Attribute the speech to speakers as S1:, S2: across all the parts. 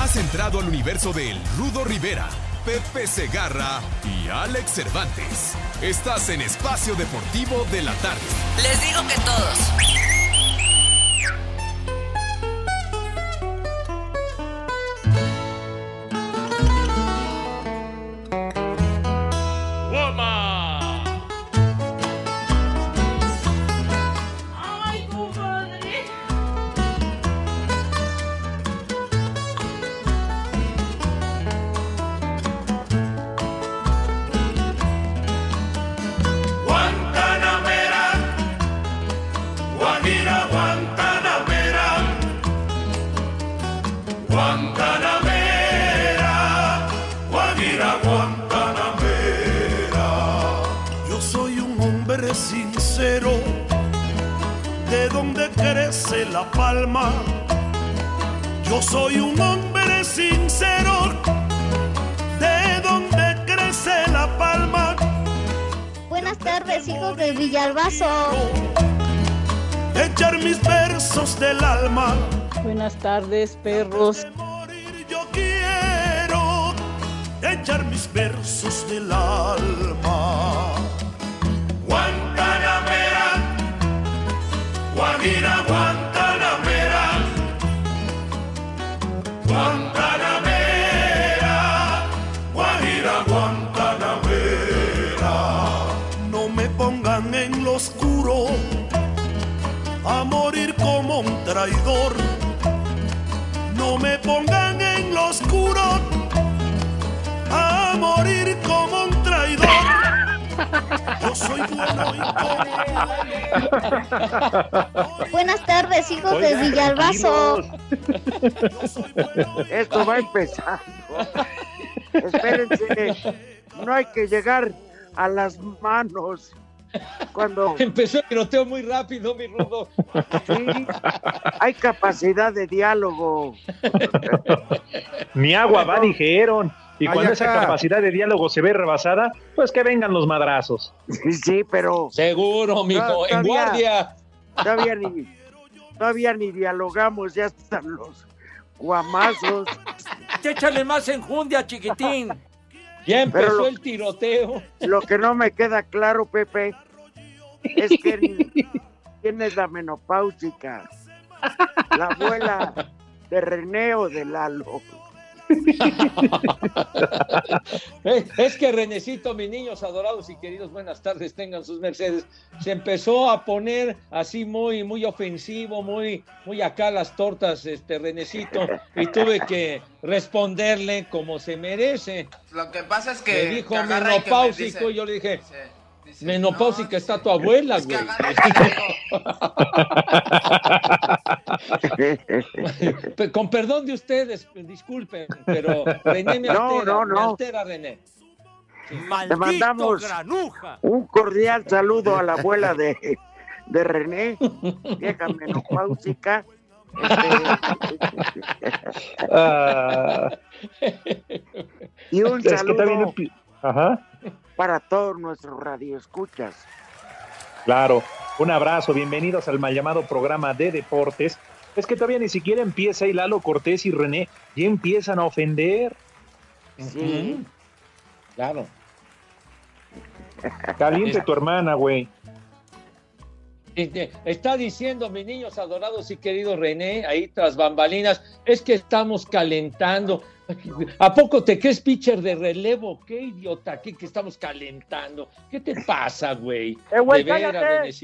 S1: Has entrado al universo de El Rudo Rivera, Pepe Segarra y Alex Cervantes. Estás en Espacio Deportivo de la Tarde.
S2: Les digo que todos.
S3: Buenas tardes, hijos de Villalbazo.
S4: Echar mis versos del alma.
S5: Buenas tardes, perros.
S4: De morir yo quiero echar mis versos del alma.
S6: Guantanamera, Guajira, Guantanamera,
S4: traidor. No me pongan en lo oscuro a morir como un traidor. Yo soy bueno y
S3: Buenas tardes, hijos de Villalbazo.
S7: Esto va empezando. Espérense, no hay que llegar a las manos. Cuando
S8: Empezó el tiroteo muy rápido, mi rudo.
S7: sí, hay capacidad de diálogo.
S9: Ni agua va, dijeron. Y
S10: Ay,
S9: cuando esa capacidad de diálogo se ve rebasada, pues que vengan los madrazos.
S7: Sí, pero
S8: Seguro, mijo.
S7: No,
S8: en guardia.
S7: todavía ni, todavía ni dialogamos, ya están los guamazos.
S8: Échale más enjundia, chiquitín. Ya empezó
S7: Pero lo-
S8: el tiroteo.
S7: Lo que no me queda claro, Pepe, es que quién es la menopáusica. La abuela de René o de Lalo.
S8: Eh, Es que Renecito, mis niños adorados y queridos, buenas tardes, tengan sus mercedes. Se empezó a poner así muy, muy ofensivo, muy, muy acá las tortas, este Renecito, y tuve que responderle como se merece.
S11: Lo que pasa es que.
S8: Me dijo menopáusico, y yo le dije, menopáusica
S11: no,
S8: está tu abuela,
S11: es
S8: güey.
S11: me
S8: Con perdón de ustedes, disculpen, pero René me
S7: No,
S8: altera,
S7: no,
S8: me
S7: no.
S8: altera, René.
S7: Te mandamos un cordial saludo a la abuela de, de René, vieja menopáusica. Y un
S9: es que
S7: saludo
S9: Ajá,
S7: para todos nuestros radioescuchas.
S9: claro. Un abrazo, bienvenidos al mal llamado programa de deportes. Es que todavía ni siquiera empieza y Lalo Cortés y René ya empiezan a ofender.
S7: Sí.
S8: Claro.
S9: Caliente tu hermana, güey.
S8: Este, Está diciendo, mis niños adorados y queridos René, ahí tras bambalinas, es que estamos calentando. ¿A poco te crees pitcher de relevo? ¿Qué idiota? ¿Qué que estamos calentando? ¿Qué te pasa, güey?
S7: Eh, güey,
S8: de veras.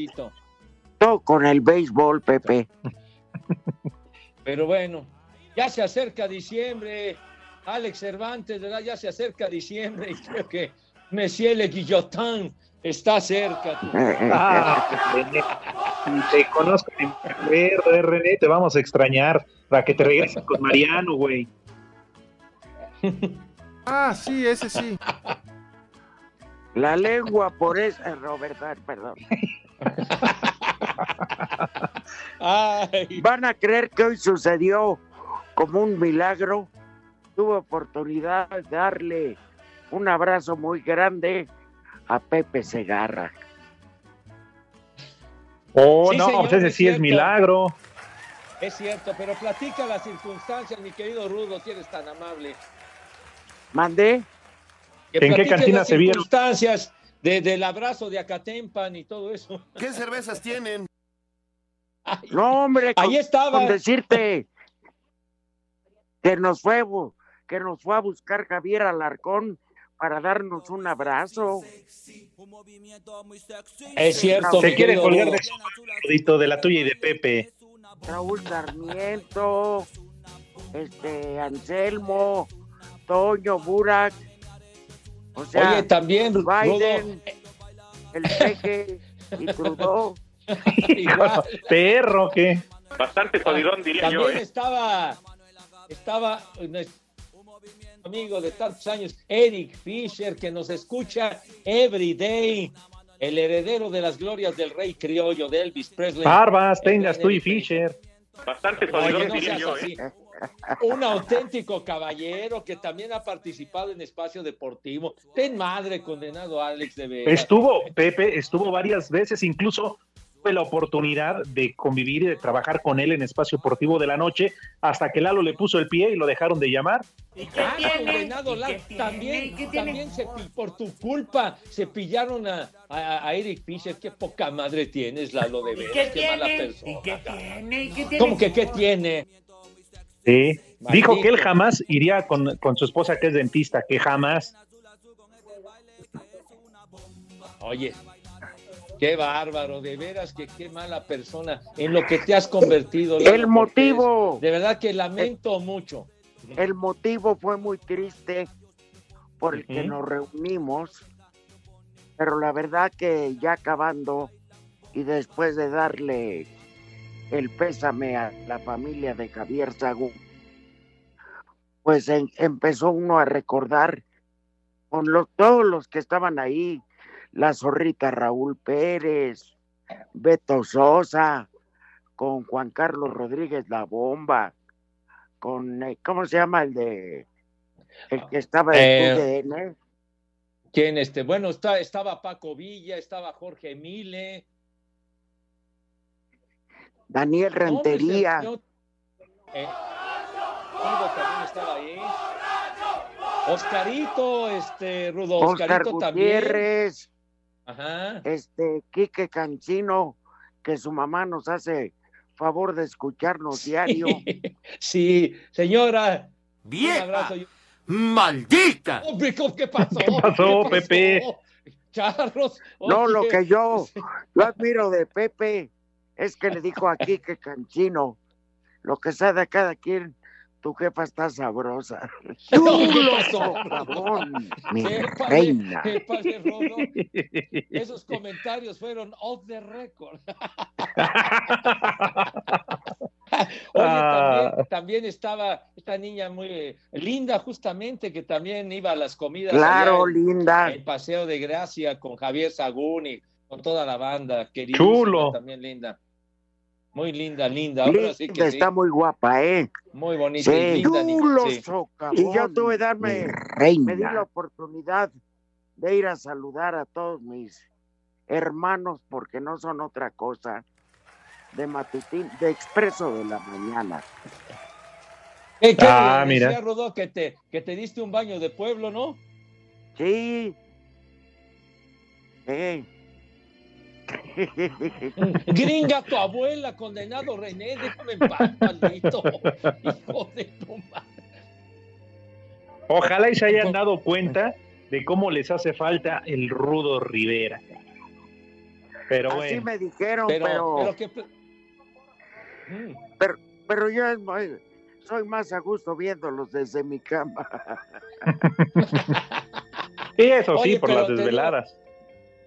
S7: No, con el béisbol, Pepe.
S8: Pero bueno, ya se acerca diciembre. Alex Cervantes, ¿verdad? Ya se acerca diciembre y creo que Monsieur Le Guillotin está cerca.
S9: Ah, René, te conozco eh, René, te vamos a extrañar para que te regreses con Mariano, güey.
S2: Ah, sí, ese sí.
S7: La lengua por esa, Roberto, perdón.
S8: Ay,
S7: Van a creer que hoy sucedió como un milagro. Tuve oportunidad de darle un abrazo muy grande a Pepe Segarra.
S9: Oh,
S8: Sí,
S9: no,
S8: señor,
S9: ese
S8: es
S9: sí es milagro.
S8: es cierto, pero platica las circunstancias, mi querido Rudo, si eres tan amable.
S7: ¿Mandé?
S8: Que
S9: ¿En qué cantina
S8: las
S9: se vieron?
S8: circunstancias de- del abrazo de Acatempan y todo eso.
S2: ¿Qué cervezas tienen?
S8: Ay,
S7: No, hombre, con,
S8: Ahí estaba.
S7: con decirte que nos fue que nos fue a buscar Javier Alarcón para darnos un abrazo.
S8: Es cierto,
S9: Se quiere colgar su de la tuya y de Pepe.
S7: Raúl Sarmiento, este Anselmo, Toño Burak, o sea,
S8: Oye, también, Rudo,
S7: Biden, el Peque y Trudeau.
S9: Perro, ¿qué?
S12: Bastante jodidón, diría yo,
S8: también
S12: ¿eh?
S8: estaba, estaba nuestro amigo de tantos años, Eric Fisher, que nos escucha every day, el heredero de las glorias del rey criollo de Elvis Presley.
S9: Barbas, tengas tú y
S8: Fisher.
S12: Bastante jodidón,
S8: no
S12: diría
S8: seas
S12: yo,
S8: así.
S12: ¿eh?
S8: Un auténtico caballero que también ha participado en espacio deportivo. Ten madre, condenado Alex de veras.
S9: Estuvo, Pepe, estuvo varias veces, incluso tuve la oportunidad de convivir y de trabajar con él en espacio deportivo de la noche, hasta que Lalo le puso el pie y lo dejaron de llamar.
S8: Ah, condenado Lar- también, también se por tu culpa se pillaron a, a- a Eric Fisher. Qué poca madre tienes, Lalo, de veras. Qué, mala persona. ¿Cómo que qué tiene?
S9: Sí.
S8: Maldito.
S9: Dijo que él jamás iría con, con su esposa que es dentista, que jamás.
S8: Oye, qué bárbaro, de veras que qué mala persona en lo que te has convertido. Lalo
S7: El motivo.
S8: De verdad que lamento mucho.
S7: El motivo fue muy triste por el que nos reunimos, pero la verdad que ya acabando y después de darle el pésame a la familia de Javier Sagú, pues en- empezó uno a recordar con los, todos los que estaban ahí, la zorrita Raúl Pérez, Beto Sosa, con Juan Carlos Rodríguez La Bomba, con, eh, ¿cómo se llama el de, el que estaba
S8: Eh,
S7: en TUDN?
S8: ¿Quién este? Bueno, está, estaba Paco Villa, estaba Jorge Mile.
S7: Daniel Rentería,
S8: eh, Rudo también estaba ahí. Oscarito, este, Rudo,
S7: Oscar
S8: Oscarito también.
S7: Gutiérrez,
S8: Ajá.
S7: este, Quique Cancino, que su mamá nos hace favor de escucharnos diario.
S8: Sí, señora. Yo-
S2: ¡Maldita!
S8: Hombre, ¿cómo- ¿qué pasó?
S9: ¿Qué pasó, Pepe?
S8: Charros.
S7: No, lo que yo, yo admiro de Pepe es que le dijo a Quique Cancino, lo que sea de cada quien, tu jefa está sabrosa.
S8: ¿Qué
S7: ¡Chulo
S8: pasó?
S7: socavón, mi
S8: ¿Qué pasa-
S7: reina!
S8: Rodo? Esos comentarios fueron off the record. Oye,
S9: Ah.
S8: también, también estaba esta niña muy eh, linda, justamente, que también iba a las comidas.
S7: Claro,
S8: en
S7: linda.
S8: El Paseo de Gracia con Javier Sagún y con toda la banda. Querida.
S9: Chulo.
S8: También linda. Muy linda, linda. Ahora sí
S7: Linda,
S8: que sí.
S7: está muy guapa, ¿eh?
S8: Muy bonita
S7: Sí.
S8: y linda.
S7: Chulo
S8: sí.
S7: Y yo tuve que darme,
S13: mi
S7: me di
S13: reina.
S7: la oportunidad de ir a saludar a todos mis hermanos, porque no son otra cosa, de matutín, de expreso de la mañana.
S8: ¿Qué, qué
S9: Ah,
S8: decía,
S9: mira.
S8: Rodó, que te, que te diste un baño de pueblo, ¿no?
S7: Sí. Sí.
S8: Gringa tu abuela, condenado René, déjame en paz, maldito. Hijo de tu madre.
S9: Ojalá y se hayan dado cuenta de cómo les hace falta el rudo Rivera. Pero
S7: Así
S9: bueno,
S7: me dijeron,
S8: Pero,
S7: pero,
S8: pero que. Mm.
S7: pero yo es muy- soy más a gusto viéndolos desde mi cama.
S9: sí, eso sí, por
S8: pero
S9: las
S8: digo-
S9: desveladas.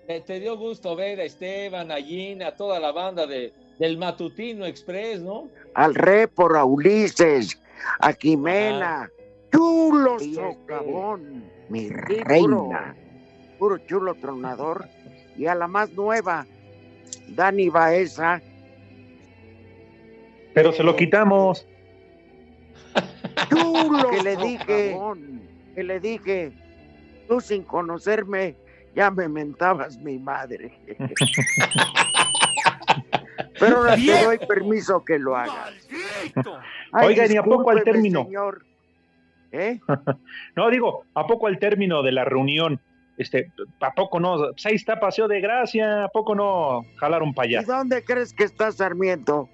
S8: Te, te dio gusto ver a Esteban, a Gina, a toda la banda de, del Matutino Express, ¿no?
S7: Al Repor, a Ulises, a Jimena, Chulo
S8: Sí,
S7: socavón, mi
S8: Sí,
S7: reina. Puro chulo tronador. Y a la más nueva, Dani Baeza.
S9: Pero se lo quitamos.
S7: Chulo que le dije, que le dije, tú sin conocerme ya me mentabas mi madre. Pero ahora te doy permiso que lo hagas. Ay,
S9: Oigan, ¿y a poco al término?
S7: señor. ¿Eh?
S9: No, digo, ¿a poco al término de la reunión? Este, ¿A poco no? Pues ahí está Paseo de Gracia, ¿a poco no jalaron para
S7: ¿Y
S9: allá?
S7: dónde crees que está Sarmiento?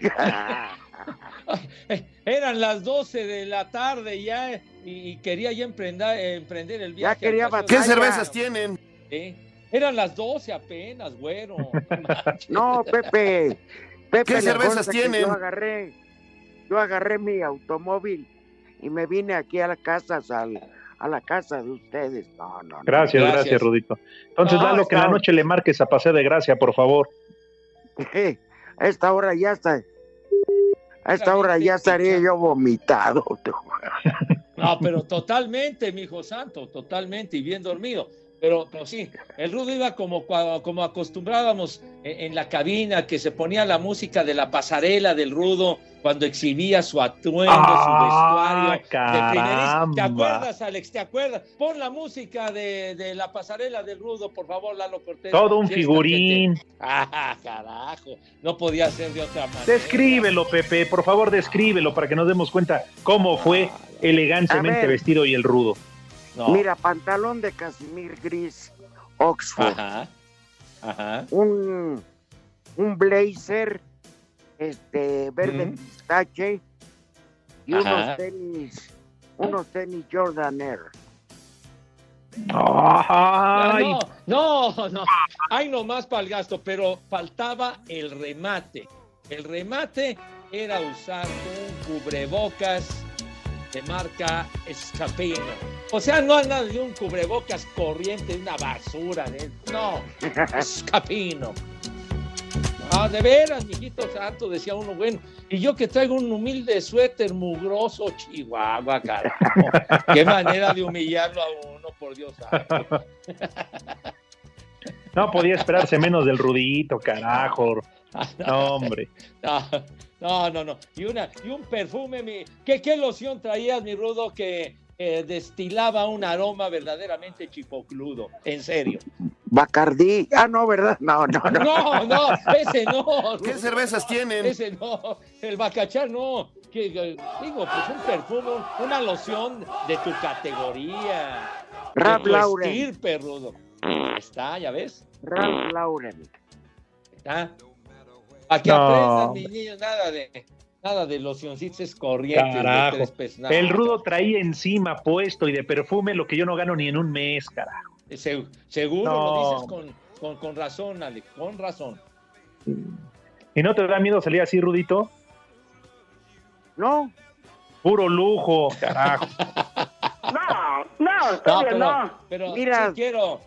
S8: Eran las 12 de la tarde ya y, y quería ya emprender, emprender el viaje.
S7: quería
S2: ¿Qué cervezas tienen?
S8: Eran las 12 apenas, güero.
S7: No, Pepe. Pepe,
S2: ¿Qué cervezas tienen?
S7: Yo agarré, yo agarré mi automóvil y me vine aquí a la casa, al- a la casa de ustedes. No, no, no.
S9: Gracias, gracias,
S8: Gracias.
S9: Rudito. Entonces,
S7: No,
S9: Lalo, que en la noche le marques a Paseo de Gracia, por favor.
S7: A esta hora ya está. A esta hora ya estaría yo vomitado.
S8: No, pero totalmente, mi hijo santo, totalmente y bien dormido. Pero, pero sí, el Rudo iba como, como acostumbrábamos en, en la cabina, que se ponía la música de la pasarela del Rudo cuando exhibía su atuendo,
S9: Ah,
S8: su vestuario. de primerísimo. ¿Te acuerdas, Alex? ¿Te acuerdas? Pon la música de, de la pasarela del Rudo, por favor, Lalo Cortés.
S9: Todo un figurín.
S8: gente. Ah, carajo. No podía ser de otra manera.
S9: Descríbelo, Pepe, por favor, descríbelo para que nos demos cuenta cómo fue elegantemente vestido y el rudo.
S8: No.
S7: Mira, pantalón de casimir gris, Oxford.
S8: Ajá. Ajá.
S7: Un, un blazer este verde pistache y
S8: Ajá.
S7: unos tenis, unos tenis Jordan Air.
S9: Ay,
S8: No, no, no. Hay nomás para el gasto, pero faltaba el remate. El remate era usar un cubrebocas de marca Escapino. O sea, no anda de un cubrebocas corriente, de una basura. De... No, Escapino. Ah, de veras, mijito santo, decía uno, bueno, y yo que traigo un humilde suéter mugroso, chihuahua, carajo. Qué manera de humillarlo a uno, por Dios santo.
S9: no podía esperarse menos del rudito, carajo. No, hombre.
S8: No, no, no, no. Y, una, y un perfume, mi... ¿Qué, qué loción traías, mi rudo, que eh, destilaba un aroma verdaderamente chipocludo? En serio.
S7: Bacardí. Ah, no, ¿verdad? No, no, no.
S8: No, no, ese no.
S2: ¿Qué cervezas tienen?
S8: Ese no. El bacachar no. Que, que, digo, pues un perfume, un- una loción de tu categoría. Tu
S7: Lauren.
S8: estirpe, rudo. Ahí Está, ya ves.
S7: Ralph Lauren.
S8: Está. Para que
S9: No.
S8: aprendan, mis niños, nada de, nada de locioncitos corrientes de
S9: Carajo.
S8: tres pesos. No,
S9: El rudo traía encima puesto y de perfume lo que yo no gano ni en un mes, carajo.
S8: Se- seguro
S9: No.
S8: lo dices con, con, con razón, Alex, con razón.
S9: ¿Y no te da miedo salir así, rudito?
S7: No.
S9: Puro lujo, carajo.
S14: No, no,
S8: No, pero,
S14: no.
S8: pero
S7: Mira.
S8: sí quiero.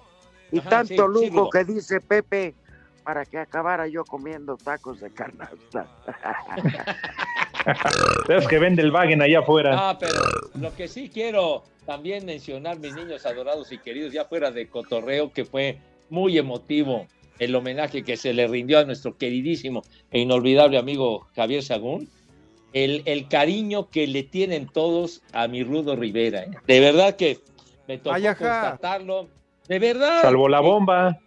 S7: Y
S8: Ajá,
S7: tanto
S8: sí,
S7: lujo que dice Pepe para que acabara yo comiendo tacos de canasta.
S9: Es que vende el wagen allá afuera.
S8: Ah, pero lo que sí quiero también mencionar, mis niños adorados y queridos, ya fuera de cotorreo, que fue muy emotivo el homenaje que se le rindió a nuestro queridísimo e inolvidable amigo Javier Sagún. El, el cariño que le tienen todos a mi Rudo Rivera. ¿eh? De verdad que me tocó
S2: Ay,
S8: constatarlo. De verdad.
S9: Salvo la bomba.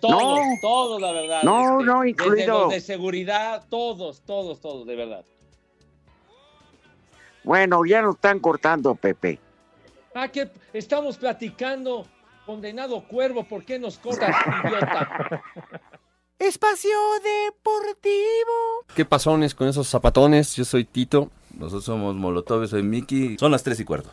S8: Todos,
S7: No.
S8: todos, la verdad.
S7: No,
S8: este,
S7: no,
S8: desde
S7: incluido.
S8: los de seguridad, todos, todos, todos, de verdad.
S7: Bueno, ya nos están cortando, Pepe.
S8: Ah, que estamos platicando, condenado cuervo, ¿por qué nos cortas, idiota?
S15: Espacio Deportivo.
S16: ¿Qué pasones con esos zapatones? Yo soy Tito. Nosotros somos Molotov, soy Miki. Son las tres y cuarto.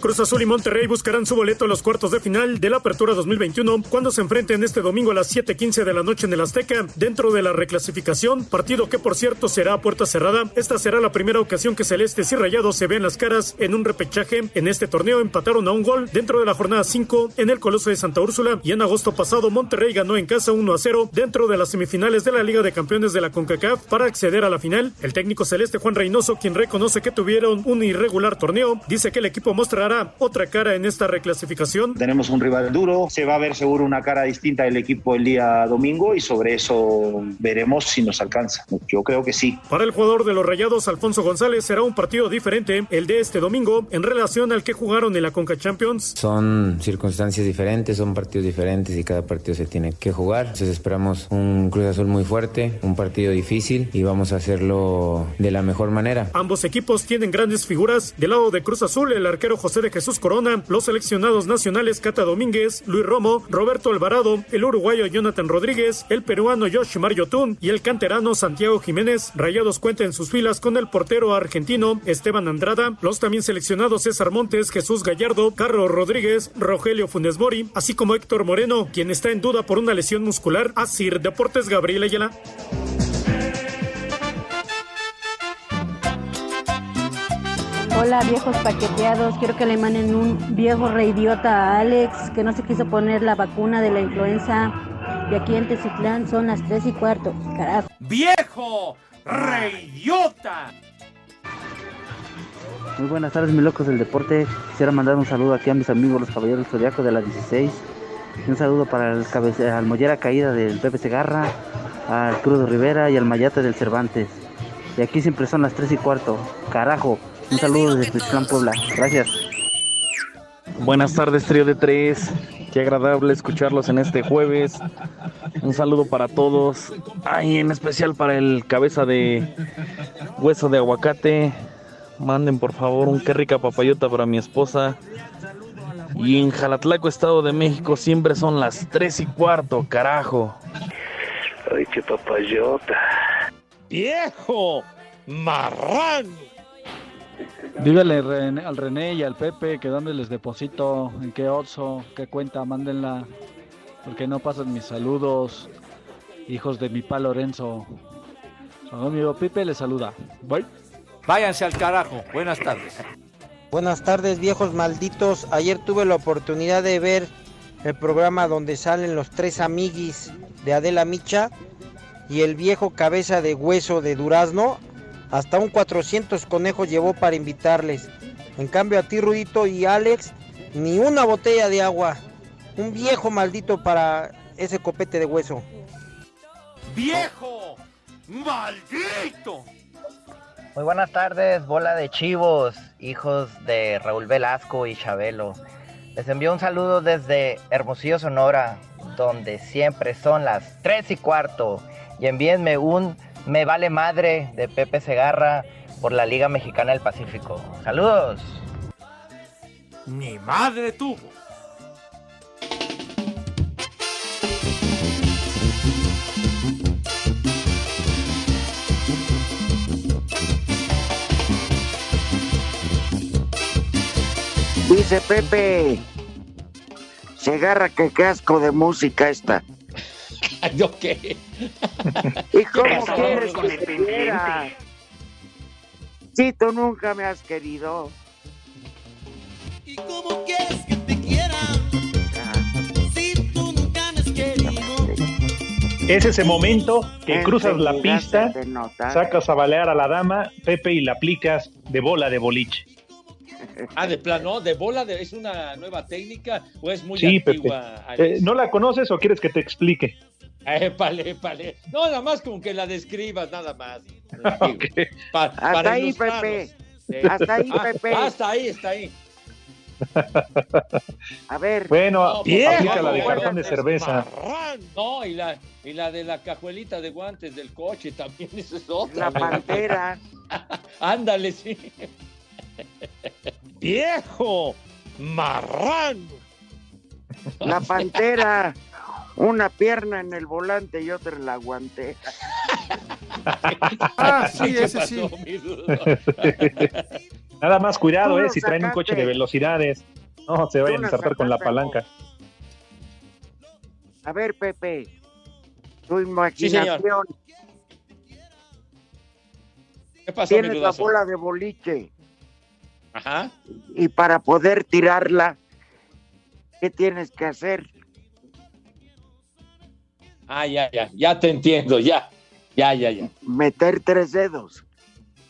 S17: Cruz Azul y Monterrey buscarán su boleto a los cuartos de final de la Apertura 2021 cuando se enfrenten este domingo a las 7:15 de la noche en el Azteca dentro de la reclasificación, partido que por cierto será a puerta cerrada. Esta será la primera ocasión que Celestes y Rayados se ven las caras en un repechaje. En este torneo empataron a un gol dentro de la jornada 5 en el Coloso de Santa Úrsula y en agosto pasado Monterrey ganó en casa 1 a 0 dentro de las semifinales de la Liga de Campeones de la CONCACAF para acceder a la final. El técnico celeste Juan Reynoso, quien reconoce que tuvieron un irregular torneo, dice que el equipo mostrará otra cara en esta reclasificación.
S18: Tenemos un rival duro, se va a ver seguro una cara distinta del equipo el día domingo y sobre eso veremos si nos alcanza. Yo creo que sí.
S17: Para el jugador de los Rayados, Alfonso González, será un partido diferente el de este domingo en relación al que jugaron en la Conca Champions.
S19: Son circunstancias diferentes, son partidos diferentes y cada partido se tiene que jugar. Entonces esperamos un Cruz Azul muy fuerte, un partido difícil y vamos a hacerlo de la mejor manera.
S17: Ambos equipos tienen grandes figuras. Del lado de Cruz Azul, el arquero José de Jesús Corona, los seleccionados nacionales Cata Domínguez, Luis Romo, Roberto Alvarado, el uruguayo Jonathan Rodríguez, el peruano Yoshimar Yotun y el canterano Santiago Jiménez. Rayados cuenta en sus filas con el portero argentino Esteban Andrada, los también seleccionados César Montes, Jesús Gallardo, Carlos Rodríguez, Rogelio Funes Mori, así como Héctor Moreno, quien está en duda por una lesión muscular. Asir Deportes Gabriel Ayala.
S20: Hola viejos paqueteados, quiero que le manden un viejo reidiota a Alex que no se quiso poner la vacuna de la influenza. De aquí en Tecitlán son las 3 y cuarto. Carajo.
S10: ¡Viejo reidiota!
S21: Muy buenas tardes, mis locos del deporte. Quisiera mandar un saludo aquí a mis amigos los caballeros zodiacos de la 16. Y un saludo para el cabece al Mollera Caída del Pepe Segarra, al Crudo Rivera y al Mayate del Cervantes. Y aquí siempre son las 3 y cuarto. Carajo. Un saludo desde Tecitlán, Puebla. Gracias.
S22: Buenas tardes, trío de tres. Qué agradable escucharlos en este jueves. Un saludo para todos. Ay, en especial para el cabeza de hueso de aguacate. Manden por favor un qué rica papayota para mi esposa. Y en Jalatlaco, Estado de México, siempre son las tres y cuarto, carajo.
S23: Ay, qué papayota.
S10: ¡Viejo! ¡Marrano!
S24: Dígale René- al René y al Pepe que dónde les deposito, en qué Oxxo, qué cuenta, mándenla. Porque no pasan mis saludos, hijos de mi pa Lorenzo. Su amigo Pepe les saluda. Bye.
S8: Váyanse al carajo. Buenas tardes.
S25: Buenas tardes, viejos malditos. Ayer tuve la oportunidad de ver el programa donde salen los tres amiguis de Adela Micha y el viejo cabeza de hueso de Durazno. Hasta un 400 conejos llevó para invitarles. En cambio a ti, Rudito y Alex, ni una botella de agua. Un viejo maldito para ese copete de hueso.
S10: ¡Viejo! ¡Maldito!
S26: Muy buenas tardes, bola de chivos, hijos de Raúl Velasco y Chabelo. Les envío un saludo desde Hermosillo, Sonora, donde siempre son las 3 y cuarto. Y envíenme un Me vale madre de Pepe Segarra por la Liga Mexicana del Pacífico. Saludos.
S10: ¡Mi madre tuvo!
S7: Dice Pepe. Se agarra que casco de música esta.
S8: ¿Yo qué?
S7: ¿Y cómo quieres
S8: con
S7: que
S8: el
S7: te
S8: pendiente.
S7: quiera? Si tú nunca me has querido.
S27: ¿Y cómo quieres que te quiera? Si tú nunca me has querido.
S9: Es ese momento que cruzas la pista,
S7: nota.
S9: sacas a balear a la dama, Pepe, y la aplicas de bola de boliche.
S8: Ah, de plano, de bola de, es una nueva técnica o es muy
S9: Sí, Pepe.
S8: antigua.
S9: Eh, ¿No la conoces o quieres que te explique?
S8: Épale, épale. No, nada más como que la describas, nada más. Pa-
S7: Hasta
S8: para
S7: ahí,
S8: ilustrarnos.
S7: Pepe.
S8: Sí.
S7: Hasta ahí,
S8: Ah,
S7: Pepe.
S8: Hasta ahí, está ahí.
S7: A ver.
S9: Bueno,
S8: No,
S9: aplica la de cartón de cerveza.
S8: No, y la, y la de la cajuelita de guantes del coche también, es otra.
S7: La pantera.
S8: Ándale, sí.
S10: ¡Viejo! ¡Marrano!
S7: La pantera. Una pierna en el volante y otra en la guante.
S2: Ah, sí,
S8: ¿Qué
S2: ese sí.
S8: pasó, mi?
S9: Nada más cuidado, eh, si traen un coche de velocidades. No, se vayan a ensartar con la palanca.
S7: A ver, Pepe, tu
S8: Sí,
S7: imaginación.
S8: señor. ¿Qué pasó, mi
S7: Tienes la
S8: rudazo?
S7: bola de boliche
S8: Ajá.
S7: y para poder tirarla, ¿qué tienes que hacer?
S8: Ah, ya, ya, ya te entiendo, ya. Ya, ya, ya.
S7: Meter tres dedos.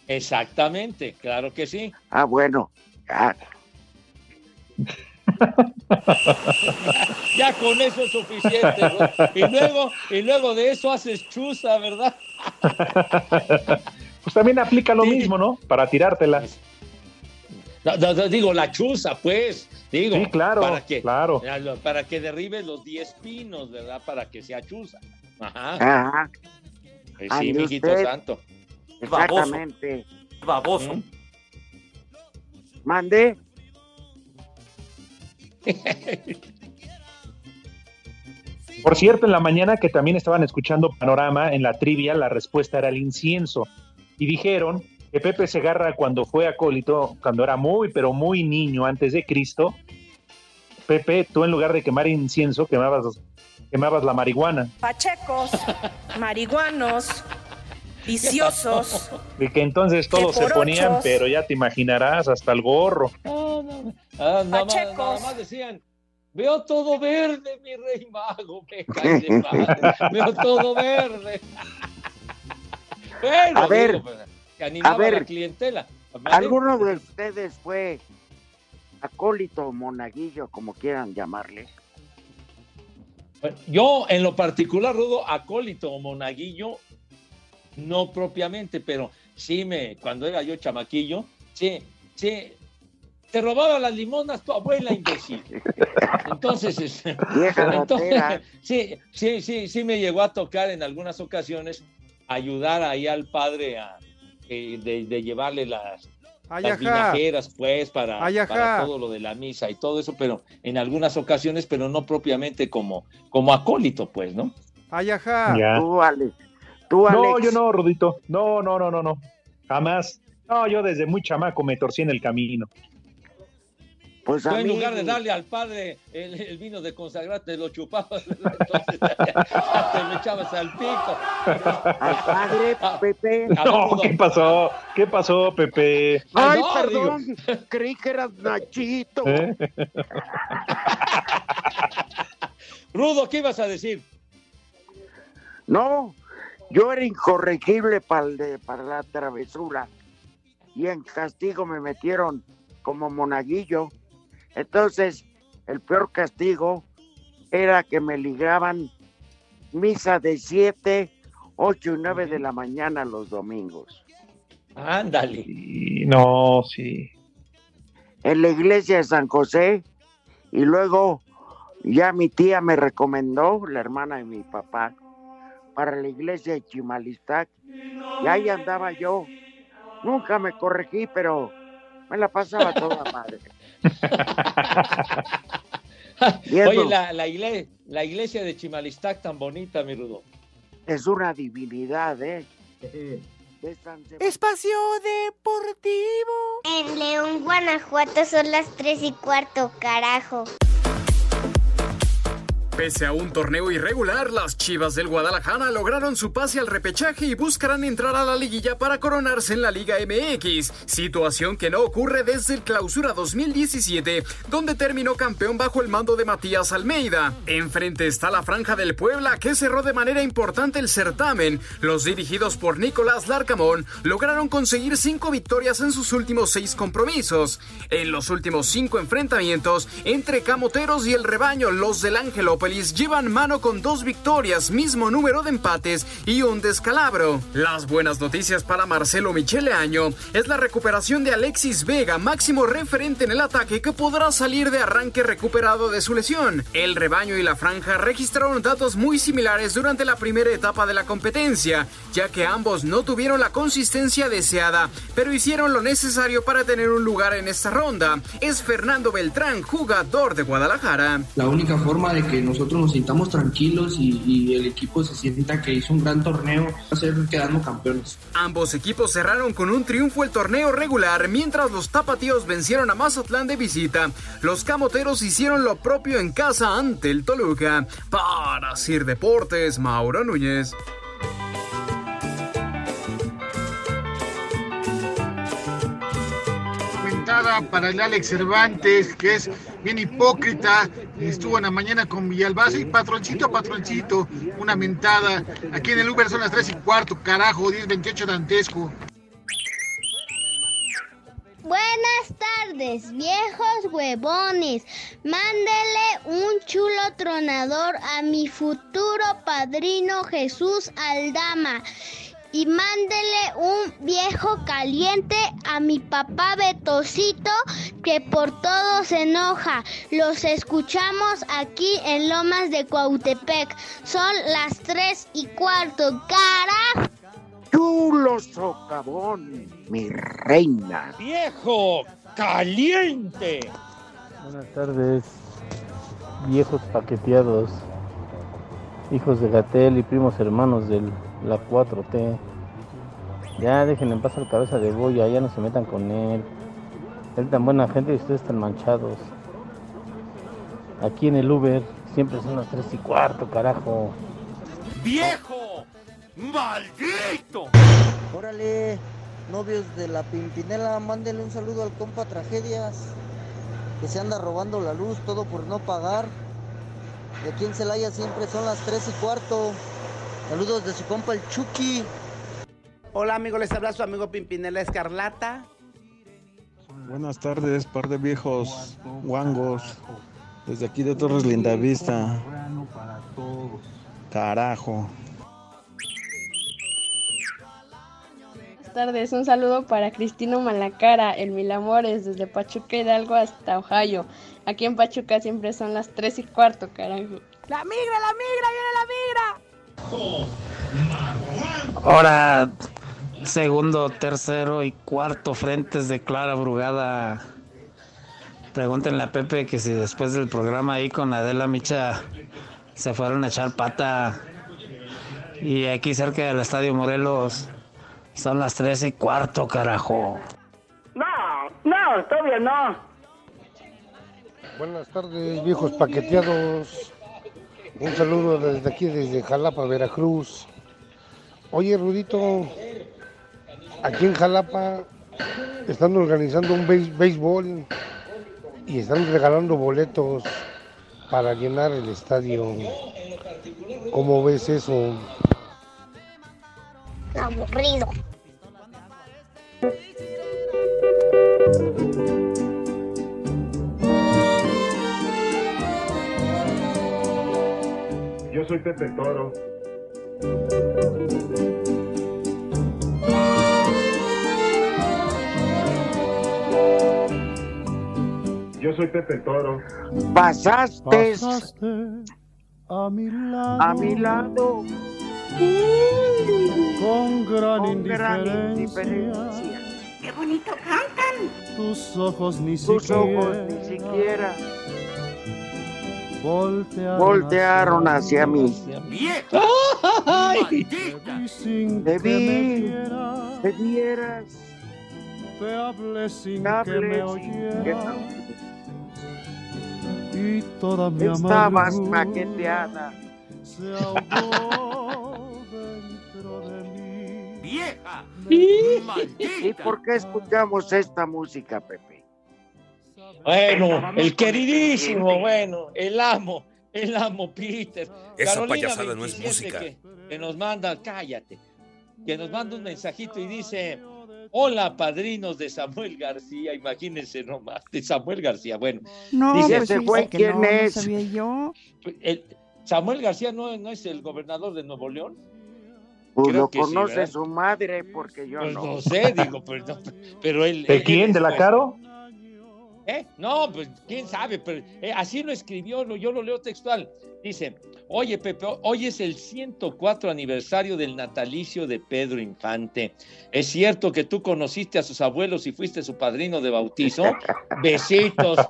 S8: Exactamente, claro que sí.
S7: Ah, bueno. Ah,
S8: Ya con eso es suficiente. ¿no? Y luego, y luego de eso haces chuza, ¿verdad?
S9: Pues también aplica lo mismo, ¿no? Para tirártela.
S8: No, no, no, digo, la chuza, pues. Digo,
S9: Sí, claro,
S8: para que,
S9: claro.
S8: Para que derribes los 10 pinos, ¿verdad? Para que sea chuza. Ajá.
S7: Ajá.
S8: Pues sí,
S7: Ande
S8: mijito santo.
S7: Exactamente.
S10: Baboso.
S7: Mande.
S9: Por cierto, en la mañana que también estaban escuchando Panorama, en la trivia la respuesta era el incienso. Y dijeron que Pepe Segarra cuando fue acólito, cuando era muy, pero muy niño antes de Cristo, Pepe, tú en lugar de quemar incienso, quemabas, quemabas la marihuana.
S28: Pachecos, marihuanos, viciosos.
S9: Y que entonces todos se ponían, pero ya te imaginarás, hasta el gorro.
S8: Ah, no, ah, nada, más,
S28: Pachecos.
S8: nada más decían, veo todo verde, mi rey mago, me cae de madre, veo todo verde. bueno,
S7: A ver,
S8: digo, que animaba
S7: a ver,
S8: la clientela.
S7: ¿Alguno de ustedes fue acólito o monaguillo, como quieran llamarle?
S8: Yo, en lo particular, Rudo, acólito o monaguillo, no propiamente, pero sí me, cuando era yo chamaquillo, sí, sí, te robaba las limonas tu abuela, imbécil. Entonces, entonces, sí, sí, sí, sí me llegó a tocar en algunas ocasiones ayudar ahí al padre a, eh, de, de llevarle las, vinajeras, pues, para, todo lo de la misa y todo eso, pero en algunas ocasiones, pero no propiamente como, como acólito, pues, ¿no?
S29: Ay, ajá.
S9: Ya.
S7: Tú, Alex. Tú,
S9: No,
S7: Alex.
S9: yo no, Rudito. No, no, no, no, no. Jamás. No, yo desde muy chamaco me torcí en el camino.
S7: Pues a
S8: en
S7: mí,
S8: lugar de darle al padre el, el vino de consagrarte, lo chupabas, entonces te me echabas al pico.
S7: al padre, Pepe.
S8: A ver,
S9: No. ¿qué pasó? ¿Qué pasó, Pepe?
S7: Ay,
S8: no,
S7: perdón, creí que eras Nachito.
S9: ¿Eh?
S8: Rudo, ¿qué ibas a decir?
S7: No, yo era incorregible para, el de- para la travesura. Y en castigo me metieron como monaguillo. Entonces, el peor castigo era que me ligaban misa de 7, 8 y 9 de la mañana los domingos.
S8: Ándale.
S9: No, sí.
S7: En la iglesia de San José. Y luego ya mi tía me recomendó, la hermana de mi papá, para la iglesia de Chimalistac. Y ahí andaba yo. Nunca me corregí, pero me la pasaba toda madre.
S8: Oye, la, la, igle- la iglesia de Chimalistac tan bonita, mi Rudo.
S7: Es una divinidad, ¿eh? De San Sebastián.
S15: Espacio Deportivo.
S30: En León, Guanajuato son las 3 y cuarto, carajo.
S31: Pese a un torneo irregular, las Chivas del Guadalajara lograron su pase al repechaje y buscarán entrar a la liguilla para coronarse en la Liga MX, situación que no ocurre desde el Clausura 2017, donde terminó campeón bajo el mando de Matías Almeida. Enfrente está la Franja del Puebla, que cerró de manera importante el certamen. Los dirigidos por Nicolás Larcamón lograron conseguir cinco victorias en sus últimos seis compromisos. En los últimos cinco enfrentamientos entre Camoteros y el rebaño, los del Llevan mano con dos victorias, mismo número de empates y un descalabro. Las buenas noticias para Marcelo Michele Año es la recuperación de Alexis Vega, máximo referente en el ataque que podrá salir de arranque recuperado de su lesión. El rebaño y la franja registraron datos muy similares durante la primera etapa de la competencia, ya que ambos no tuvieron la consistencia deseada, pero hicieron lo necesario para tener un lugar en esta ronda. Es Fernando Beltrán, jugador de Guadalajara.
S32: La única forma de que nosotros
S33: nosotros nos sintamos tranquilos y, el equipo se sienta que hizo un gran torneo, ser quedando campeones.
S31: Ambos equipos cerraron con un triunfo el torneo regular, mientras los tapatíos vencieron a Mazatlán de visita. Los camoteros hicieron lo propio en casa ante el Toluca. Para Sir Deportes, Mauro Núñez.
S34: Para el Alex Cervantes, que es bien hipócrita. Estuvo en la mañana con Villalbazo y patroncito, patroncito, una mentada. Aquí en el Uber son las 3 y cuarto, carajo, 10-28 dantesco.
S30: Buenas tardes, viejos huevones. Mándele un chulo tronador a mi futuro padrino Jesús Aldama. Y mándele un viejo caliente a mi papá Betosito que por todo se enoja. Los escuchamos aquí en Lomas de Cuautepec. Son las tres y cuarto. ¡Carajo!
S7: Chulo socavón, mi reina.
S8: ¡Viejo caliente!
S22: Buenas tardes, viejos paqueteados, hijos de Gatel y primos hermanos de la 4T. Ya dejen en paz al cabeza de boya, ya no se metan con él. Él tan buena gente y ustedes están manchados. Aquí en el Uber siempre son las 3 y cuarto, carajo.
S10: ¡Viejo! ¡Maldito!
S25: Órale, novios de la Pimpinela, mándenle un saludo al compa Tragedias, que se anda robando la luz, todo por no pagar. De aquí en Celaya siempre son las 3 y cuarto. Saludos de su compa el Chucky.
S29: Hola amigos, les habla su amigo Pimpinela Escarlata.
S22: Buenas tardes, par de viejos guangos. Desde aquí de Torres Lindavista. Carajo.
S32: Buenas tardes, un saludo para Cristino Malacara, el Mil Amores, desde Pachuca Hidalgo hasta Ohio. Aquí en Pachuca siempre son las 3 y cuarto, carajo.
S15: La migra, la migra, viene la migra.
S35: Ahora, segundo, tercero y cuarto frentes de Clara Brugada. Pregúntenle a Pepe que si después del programa ahí con Adela Micha se fueron a echar pata. Y aquí cerca del Estadio Morelos son las tres y cuarto, carajo.
S29: No, no, todavía no.
S36: Buenas tardes, viejos paqueteados. Un saludo desde aquí, desde Jalapa, Veracruz. Oye, Rudito, aquí en Jalapa están organizando un béis- béisbol y están regalando boletos para llenar el estadio. ¿Cómo ves eso?
S30: Aburrido.
S37: Yo soy Pepe Toro. Yo soy Pepe Toro.
S7: Pasaste
S36: a mi lado,
S7: a mi lado
S36: con gran
S7: con gran
S36: indiferencia.
S7: indiferencia.
S15: ¡Qué bonito cantan!
S36: Tus ojos ni
S7: Tus
S36: siquiera,
S7: ojos ni siquiera
S36: voltearon,
S7: voltearon hacia mí.
S36: Sin
S7: Te vi, te vieras,
S36: te hablé sin que me oyeras. Y toda mi
S7: estabas
S36: amargura
S7: paqueteada.
S36: se ahogó dentro de mí.
S10: ¡Vieja!
S7: ¿Y por qué escuchamos esta música, Pepe?
S8: Bueno, el queridísimo, bueno, el amo, el amo Peter.
S38: Esa
S8: Carolina
S38: payasada no es
S8: 27
S38: música.
S8: Que, que nos manda, cállate, que nos manda un mensajito y dice, hola padrinos de Samuel García, imagínense nomás, de Samuel García, bueno.
S15: No,
S8: dice,
S15: pues fíjese que no, no sabía yo.
S8: el- Samuel García no, no es el gobernador de Nuevo León.
S7: Pues
S8: Creo
S7: lo
S8: sí,
S7: conoce su madre, porque yo
S8: Pues
S7: no.
S8: no sé, digo, pero, no, pero él...
S9: ¿De
S8: él-
S9: quién?
S8: él
S9: ¿De la
S8: es-
S9: Caro?
S8: ¿Eh? No, pues quién sabe, pero eh, así lo escribió, lo- yo lo leo textual. Dice, oye Pepe, hoy es el 104 aniversario del natalicio de Pedro Infante. ¿Es cierto que tú conociste a sus abuelos y fuiste su padrino de bautizo? Besitos.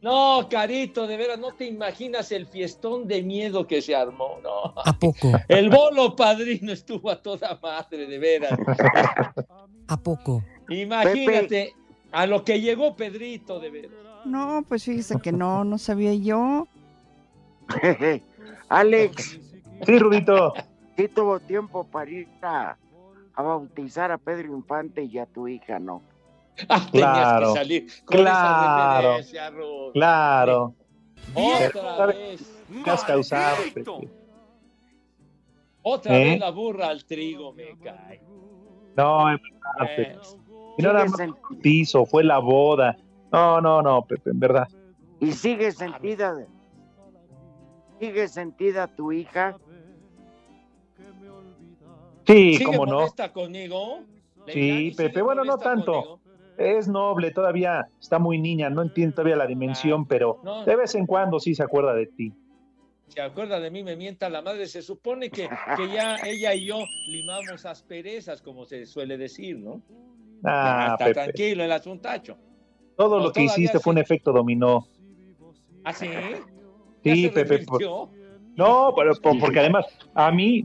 S8: No, Carito, de veras, no te imaginas el fiestón de miedo que se armó, no.
S39: ¿A poco?
S8: El bolo padrino estuvo a toda madre, de veras.
S39: ¿A poco?
S8: Imagínate a lo que llegó Pedrito, de veras.
S40: No, pues fíjese que no, no sabía yo.
S7: Alex.
S9: Sí, Rudito.
S7: Sí tuvo tiempo para ir a, a bautizar a Pedro Infante y a tu hija, ¿no?
S8: Ah,
S9: Claro,
S8: tenías que salir con
S9: claro,
S8: esa.
S9: Claro.
S8: Otra
S9: ¿Sabes
S8: vez.
S9: qué has causado, Pepe?
S8: Otra
S9: ¿Eh?
S8: vez la burra al trigo me cae.
S9: No, es verdad,
S8: Eh.
S9: Y no más
S7: en-
S9: el piso, fue la boda. No, no, no, Pepe, en verdad.
S7: Y sigue sentida, sigue sentida tu hija.
S9: Sí,
S8: ¿Sigue
S9: cómo no.
S8: molesta conmigo?
S9: Sí, Pepe, bueno, no tanto. Es noble, todavía está muy niña, no entiende todavía la dimensión, pero
S8: no.
S9: de vez en cuando sí se acuerda de ti.
S8: Se acuerda de mí, me mienta la madre. Se supone que, que ya ella y yo limamos asperezas, como se suele decir, ¿no?
S9: Ah,
S8: Está
S9: Pepe.
S8: tranquilo el asuntacho.
S9: Todo
S8: No,
S9: lo que hiciste fue un efecto dominó.
S8: ¿Ah, sí?
S9: Sí,
S8: ¿Ya se
S9: Pepe. por-
S8: revirtió?
S9: No, pero, por- porque además a mí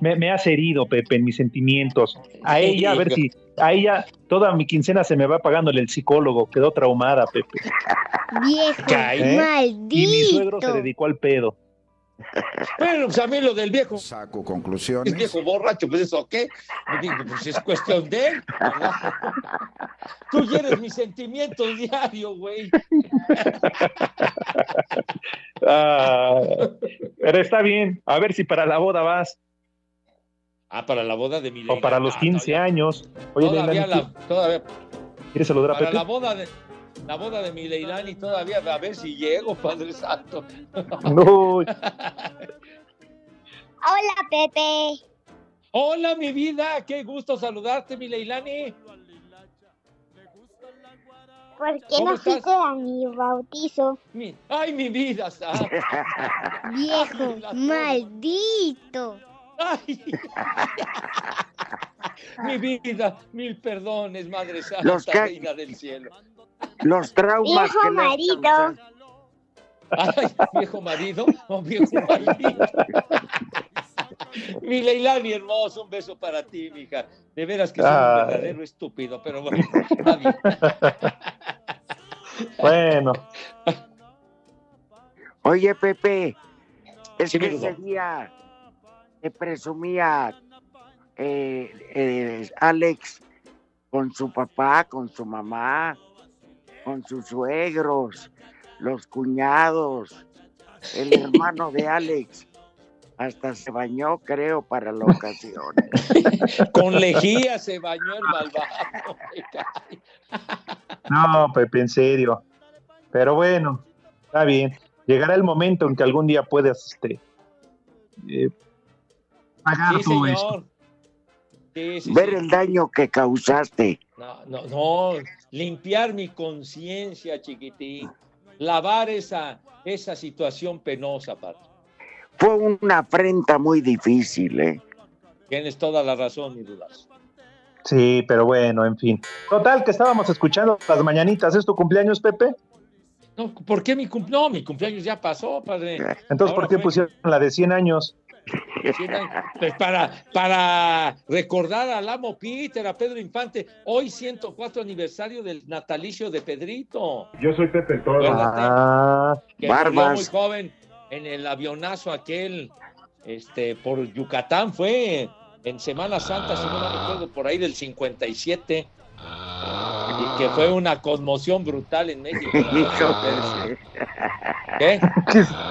S9: me, me has herido, Pepe, en mis sentimientos. A ella, a ver si, a ella, toda mi quincena se me va pagándole el psicólogo, quedó traumada, Pepe.
S30: Viejo
S9: ¿Eh? Y mi suegro se
S30: maldito.
S9: dedicó al pedo.
S8: Bueno, pues a mí lo del viejo.
S41: Saco
S8: Es
S41: conclusiones.
S8: viejo borracho, pues eso qué. Me digo, pues es cuestión de él. ¿verdad? Tú eres mi sentimiento diario, güey.
S9: Ah, pero está bien, a ver si para la boda vas,
S8: Ah, para la boda de mi
S9: o para los 15 años. Oye,
S8: Todavía,
S9: Leilani,
S8: la, todavía
S9: ¿quieres saludar a
S8: para
S9: Pepe?
S8: la boda de la boda de mi Leilani todavía a ver si llego, Padre Santo.
S9: No,
S30: Hola, Pepe.
S8: Hola, mi vida, qué gusto saludarte, mi Leilani.
S30: ¿Por qué
S8: ¿Cómo
S30: no
S8: estás?
S30: fuiste a mi bautizo?
S8: Mi- ay, mi vida,
S30: Viejo maldito.
S8: Ay. mi vida, mil perdones, Madre Santa, Reina del Cielo.
S7: Los traumas
S30: Viejo
S7: que
S30: marido.
S8: Ay, viejo marido o viejo marido. Mi Leilani hermoso, un beso para ti, mija. De veras que soy un verdadero estúpido, pero bueno, está bien.
S9: bueno,
S7: Oye, Pepe, es
S8: Sí,
S7: que ese día te presumía eh, eh, Alex con su papá, con su mamá, con sus suegros, los cuñados, el hermano de Alex. Hasta se bañó, creo, para la ocasión.
S8: Con lejía se bañó el malvado.
S9: no, Pepe, en serio. Pero bueno, está bien. Llegará el momento en que algún día puedas este, eh, pagar
S8: Sí,
S9: todo esto.
S8: señor. Sí, sí,
S7: Ver
S8: sí.
S7: el daño que causaste.
S8: No, no, no, limpiar mi conciencia, chiquitín. Lavar esa, esa situación penosa, Pato.
S7: Fue una afrenta muy difícil, ¿eh?
S8: Tienes toda la razón, mi dudas.
S9: Sí, pero bueno, en fin. Total, que estábamos escuchando las mañanitas. ¿Es tu cumpleaños, Pepe?
S8: No, ¿por qué mi cumpleaños? No, mi cumpleaños ya pasó, padre.
S9: Entonces, ¿por qué
S8: fue-
S9: pusieron la de 100 años?
S8: Pues para, para recordar al amo Peter, a Pedro Infante, hoy 104 aniversario del natalicio de Pedrito.
S37: Yo soy Pepe Toro.
S9: Ah,
S8: que muy joven en el avionazo aquel este por Yucatán fue en Semana Santa, si no me recuerdo, por ahí del 57. Y que fue una conmoción brutal en México. ¿Qué?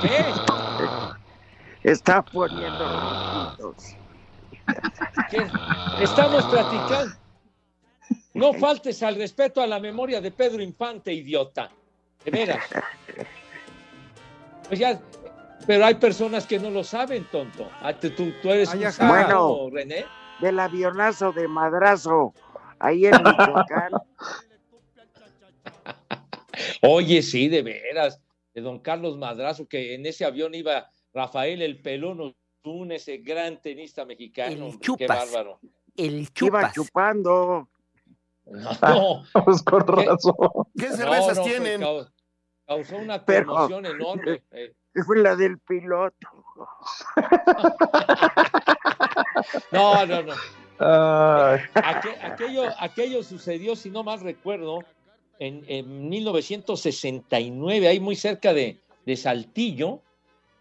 S8: ¿Qué?
S7: Está poniendo rojitos.
S8: ¿Qué? Estamos platicando. No faltes al respeto a la memoria de Pedro Infante, idiota. De veras. Pues ya, pero hay personas que no lo saben, tonto. Ah, tú, eres
S34: Ay,
S8: un santo,
S7: Bueno.
S8: René.
S7: Del avionazo de madrazo ahí en Michoacán.
S8: Oye, sí, de veras. De don Carlos Madrazo, que en ese avión iba Rafael el Pelón Ozuna, ese gran tenista mexicano. hombre, Qué
S42: chupas.
S8: bárbaro.
S42: El
S7: Iba
S42: chupas.
S7: chupando.
S8: No,
S9: pues con razón.
S2: ¿Qué
S8: no,
S2: cervezas
S8: no, fue
S2: tienen?
S8: cau- causó una
S7: Pero-
S8: conmoción enorme. eh.
S7: Fue la del piloto.
S8: No, no, no. Aquello, aquello sucedió, si no mal recuerdo, en, en 1969, ahí muy cerca de, de Saltillo.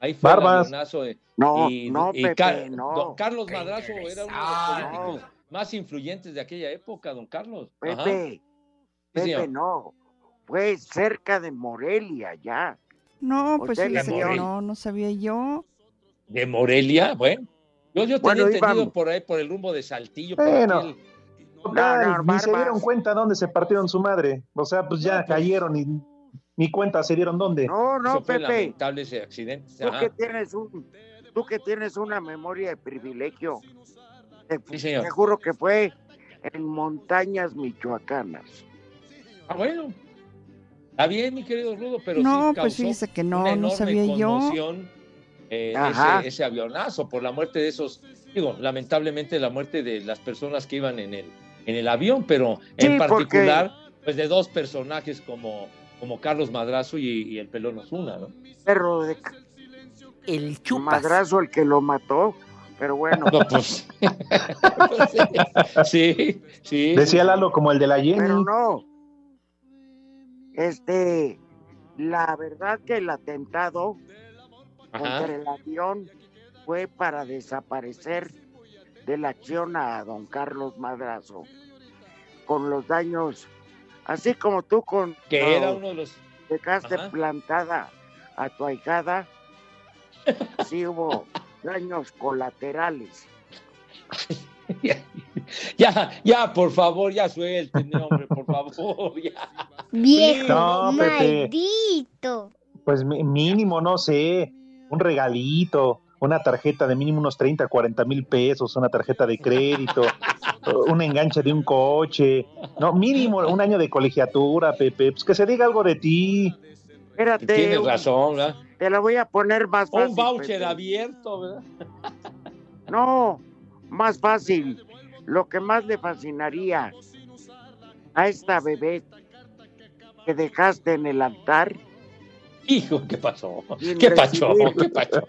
S8: Ahí fue
S9: Barbas.
S8: de-
S7: No,
S8: y-
S7: no,
S8: y
S7: Pepe,
S8: Car-
S7: no.
S8: Don Carlos Madrazo era uno de los políticos más influyentes de aquella época, don Carlos. Ajá.
S7: Pepe,
S8: Sí,
S7: Pepe, no. Fue cerca de Morelia, ya.
S40: No, pues fíjese que no, no sabía yo.
S8: De Morelia, bueno. Yo, yo
S7: Bueno,
S8: tenía entendido por ahí, por el rumbo de Saltillo. por
S9: Bueno.
S8: aquel-
S9: Total,
S7: no,
S9: ni se dieron cuenta dónde se partieron su madre. O sea, pues ya cayeron y ni cuenta se dieron dónde.
S7: No, no,
S8: Eso fue
S7: Pepe.
S8: lamentable ese accidente.
S7: Tú
S8: Ajá.
S7: que tienes un, tú que tienes una memoria de privilegio. Te,
S8: Sí, señor.
S7: te juro que fue en montañas michoacanas.
S8: Ah, bueno. Está bien, mi querido Rudo, pero
S40: No,
S8: sí
S40: pues
S8: causó
S40: fíjese que
S8: una
S40: no, no sabía yo.
S8: eh,
S7: Ajá.
S8: ese, ese avionazo por la muerte de esos, digo, lamentablemente la muerte de las personas que iban en el, en el avión, pero en
S7: porque-
S8: particular, pues de dos personajes como, como Carlos Madrazo y, y el Pelón Osuna, ¿no?
S7: Perro de
S39: El
S7: madrazo el que lo mató, pero bueno.
S8: No, pues. sí, sí.
S9: Decía Lalo como el de la Jenny.
S7: Pero no. Este, la verdad que el atentado
S8: Ajá.
S7: contra el avión fue para desaparecer de la acción a don Carlos Madrazo, con los daños, así como tú con
S8: Que era uno de los.
S7: dejaste
S8: Ajá.
S7: plantada a tu ahijada, sí hubo daños colaterales.
S8: Ya, ya, por favor, ya suelten, hombre, por favor, ya.
S30: Viejo
S9: No,
S30: maldito.
S9: Pues mínimo, no sé, un regalito, una tarjeta de mínimo unos 30, 40 mil pesos, una tarjeta de crédito, un enganche de un coche, no, mínimo un año de colegiatura, Pepe, pues que se diga algo de ti.
S7: Espérate,
S8: Tienes razón, ¿verdad?
S7: te la voy a poner más fácil.
S8: Un voucher
S7: Pepe.
S8: abierto, ¿verdad?
S7: No, más fácil. Lo que más le fascinaría a esta bebé que dejaste en el altar.
S8: Hijo, ¿qué pasó? ¿Qué pasó? ¿Qué pasó?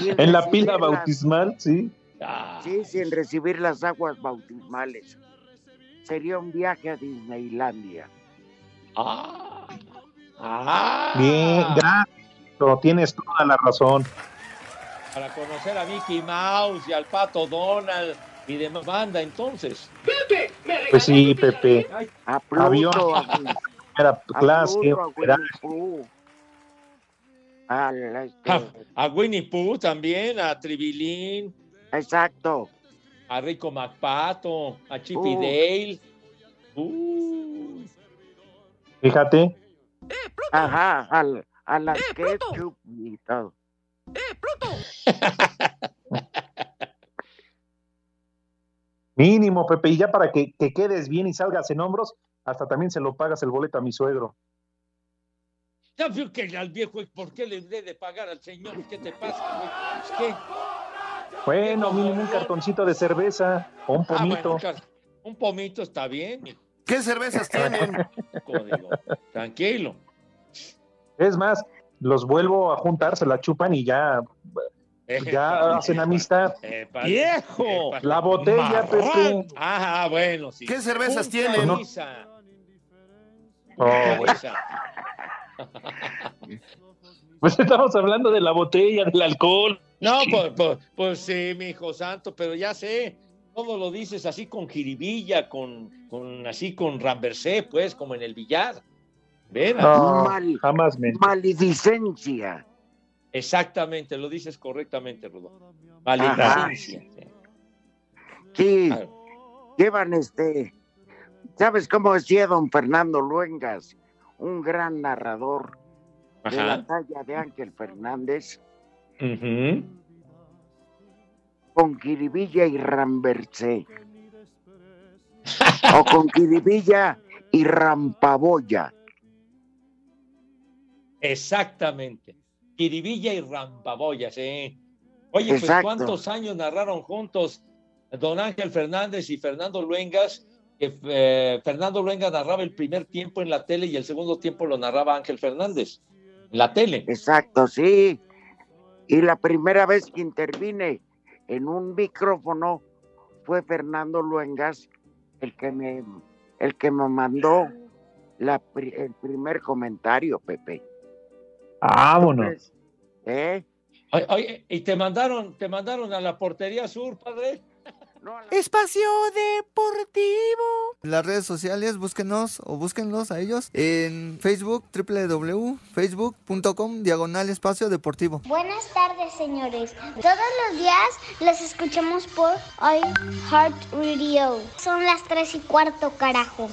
S9: En la pila bautismal, sí.
S8: Ah,
S7: Sí, sin recibir las aguas bautismales. Sería un viaje a Disneylandia.
S8: ah, ah.
S9: Bien, gracias, no, tienes toda la razón.
S8: Para conocer a Mickey Mouse y al Pato Donald y demás banda, entonces.
S9: Pues sí, Pepe,
S7: A Pluto,
S9: Avión.
S7: a, Win-
S9: era
S7: a
S9: clase,
S7: a este,
S8: A, a Winnie Pooh también, a Tribilín,
S7: exacto.
S8: a Rico McPato, a Chippy
S7: Uh.
S8: Dale. Uh,
S9: fíjate.
S7: Ajá, al, a la ketchup y todo.
S9: Mínimo, Pepe, y ya para que, que quedes bien y salgas en hombros, hasta también se lo pagas el boleto a mi suegro.
S8: ya vio que al viejo, ¿por qué le debe de pagar al señor? ¿Qué te pasa, güey? Que,
S9: Bueno, mínimo un cartoncito de cerveza o un
S8: ah, bueno,
S9: pomito.
S8: un pomito está bien,
S2: ¿Qué cervezas tienen?
S8: código. Tranquilo.
S9: Es más, los vuelvo a juntar, se la chupan y ya, ya hacen amistad.
S8: Epa,
S9: ¡Viejo!
S8: epa.
S9: La botella, Pepe.
S8: Ah, bueno, sí.
S2: ¿Qué cervezas
S8: Punta
S2: tienen?
S8: Lisa.
S9: Oh. Pues estamos hablando de la botella, del alcohol.
S8: No, pues, pues, pues sí, mi hijo santo, pero ya sé, todo lo dices así con jiribilla, con, con así con ramversé, pues, como en el billar. Vera.
S9: No,
S7: Mal-
S9: jamás me.
S7: Maledicencia.
S8: Exactamente, lo dices correctamente, Rudo. Maledicencia. sí.
S7: Llevan este. ¿Sabes cómo decía don Fernando Luengas? Un gran narrador de la talla de Ángel Fernández, con Kiribilla y Ramversé. o con Kiribilla y Rampaboya.
S8: Exactamente. Kiribilla y Rampaboya, sí. Oye, pues
S7: Exacto.
S8: cuántos años narraron juntos don Ángel Fernández y Fernando Luengas, que eh, Fernando Luengas narraba el primer tiempo en la tele y el segundo tiempo lo narraba Ángel Fernández. La tele.
S7: Exacto, sí. Y la primera vez que intervine en un micrófono fue Fernando Luengas, el que me, el que me mandó la, el primer comentario, Pepe.
S9: Vámonos.
S7: ¿Eh?
S8: Oye, oye, y te mandaron, te mandaron a la portería sur, padre.
S41: Espacio Deportivo. Las redes sociales, búsquenos o búsquenlos a ellos en Facebook, www.facebook.com, diagonal espacio deportivo.
S30: Buenas tardes, señores. Todos los días los escuchamos por Heart Radio. Son las 3 y cuarto, carajo.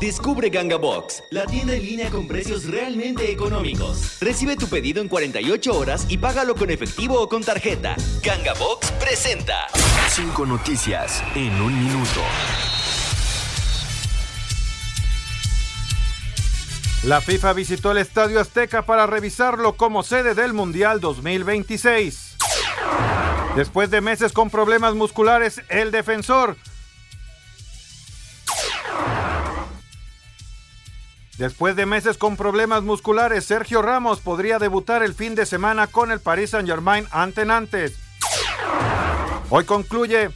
S42: Descubre Ganga Box, la tienda en línea con precios realmente económicos. Recibe tu pedido en 48 horas y págalo con efectivo o con tarjeta. Ganga Box presenta.
S2: Cinco noticias en un minuto.
S43: La FIFA visitó el Estadio Azteca para revisarlo como sede del Mundial 2026. Después de meses con problemas musculares, el defensor Después de meses con problemas musculares, Sergio Ramos podría debutar el fin de semana con el Paris Saint-Germain ante. Hoy concluye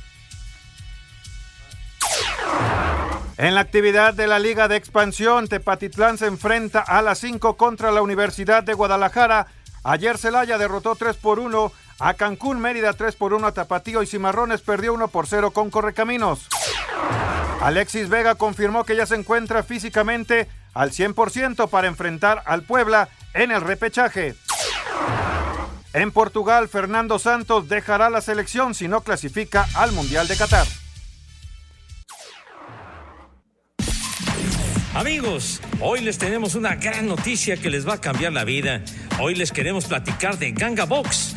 S43: En la actividad de la Liga de Expansión, Tepatitlán se enfrenta a las 5 contra la Universidad de Guadalajara. Ayer Celaya derrotó 3 por 1 a Cancún, Mérida 3 por 1 a Tapatío y Cimarrones perdió 1 por 0 con Correcaminos. Alexis Vega confirmó que ya se encuentra físicamente al 100% para enfrentar al Puebla en el repechaje. En Portugal, Fernando Santos dejará la selección si no clasifica al Mundial de Qatar.
S44: Amigos, hoy les tenemos una gran noticia que les va a cambiar la vida. Hoy les queremos platicar de Ganga Box,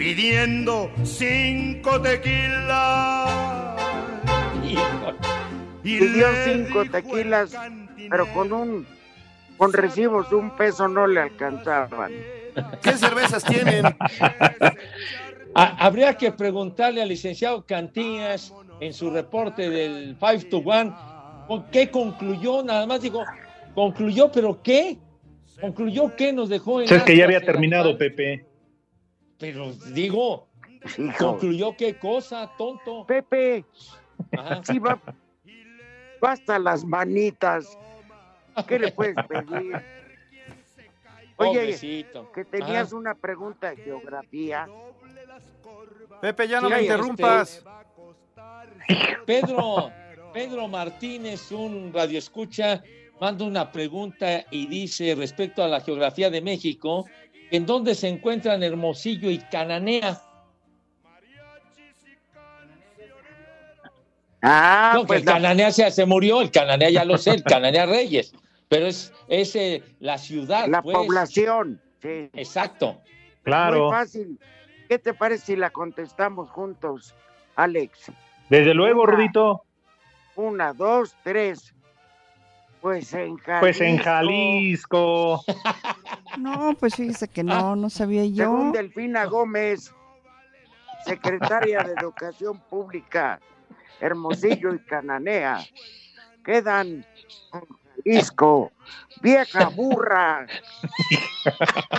S10: pidiendo cinco tequilas.
S7: Pidió cinco tequilas, pero con un con recibos de un peso no le alcanzaban.
S10: ¿Qué cervezas tienen?
S8: Ha- Habría que preguntarle al licenciado Cantillas en su reporte del 5 to 1 con qué concluyó, nada más digo, concluyó, pero ¿qué? ¿Concluyó qué nos dejó en
S9: es que ya había terminado? Pepe.
S8: Pero digo, concluyó qué cosa, tonto.
S7: Pepe,
S8: Ajá.
S7: sí va, hasta las manitas. ¿Qué le puedes pedir? Oye,
S8: Pobrecito.
S7: que tenías
S8: Ajá.
S7: una pregunta de geografía.
S43: Pepe, ya no
S8: Sí,
S43: me
S8: este,
S43: interrumpas.
S8: Pedro, Pedro Martínez, un radioescucha, manda una pregunta y dice respecto a la geografía de México, ¿en dónde se encuentran Hermosillo y Cananea?
S7: Ah,
S8: no, que
S7: pues
S8: el
S7: la-
S8: Cananea se, se murió, el Cananea ya lo sé, el Cananea Reyes, pero es, es eh, la ciudad.
S7: La
S8: pues.
S7: población. Sí.
S8: Exacto.
S7: Muy fácil. ¿Qué te parece si la contestamos juntos, Alex?
S9: Desde luego. Rudito.
S7: Una, dos, tres. Pues en Jalisco.
S9: Pues en Jalisco.
S40: No, pues fíjese que no, no sabía yo.
S7: Según Delfina Gómez, secretaria de Educación Pública, Hermosillo y Cananea, quedan en Jalisco. Vieja burra.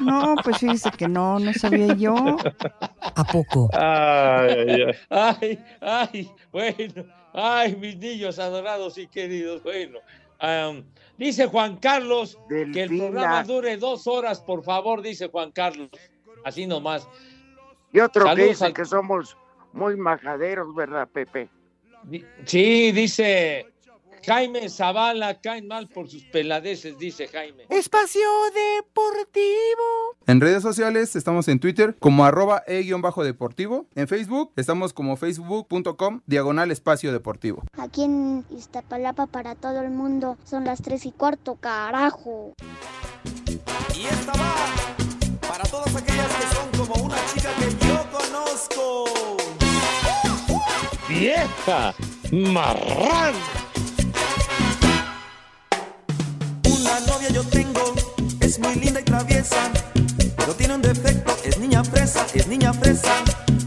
S40: No, pues fíjese que no, no sabía yo.
S39: ¿A poco?
S9: Ay, ay,
S8: Ay, ay, bueno, ay, mis niños adorados y queridos, bueno, Dice Juan Carlos que el programa dure dos horas, por favor, dice Juan Carlos. Así nomás.
S7: Y otro que dice
S8: al-
S7: que somos muy majaderos, ¿verdad, Pepe?
S8: Sí, dice Jaime Zavala, caen mal por sus peladeces, dice Jaime.
S40: Espacio Deportivo.
S45: En redes sociales estamos en Twitter como arroba e-deportivo. En Facebook estamos como facebook.com diagonal espacio deportivo.
S30: Aquí en Iztapalapa para todo el mundo son las tres y cuarto, carajo.
S46: Y esta va para todas aquellas que son como una chica que yo conozco.
S8: ¡Vieja! ¡Marrán!
S46: Novia yo tengo, es muy linda y traviesa, pero tiene un defecto, es niña fresa, es niña fresa.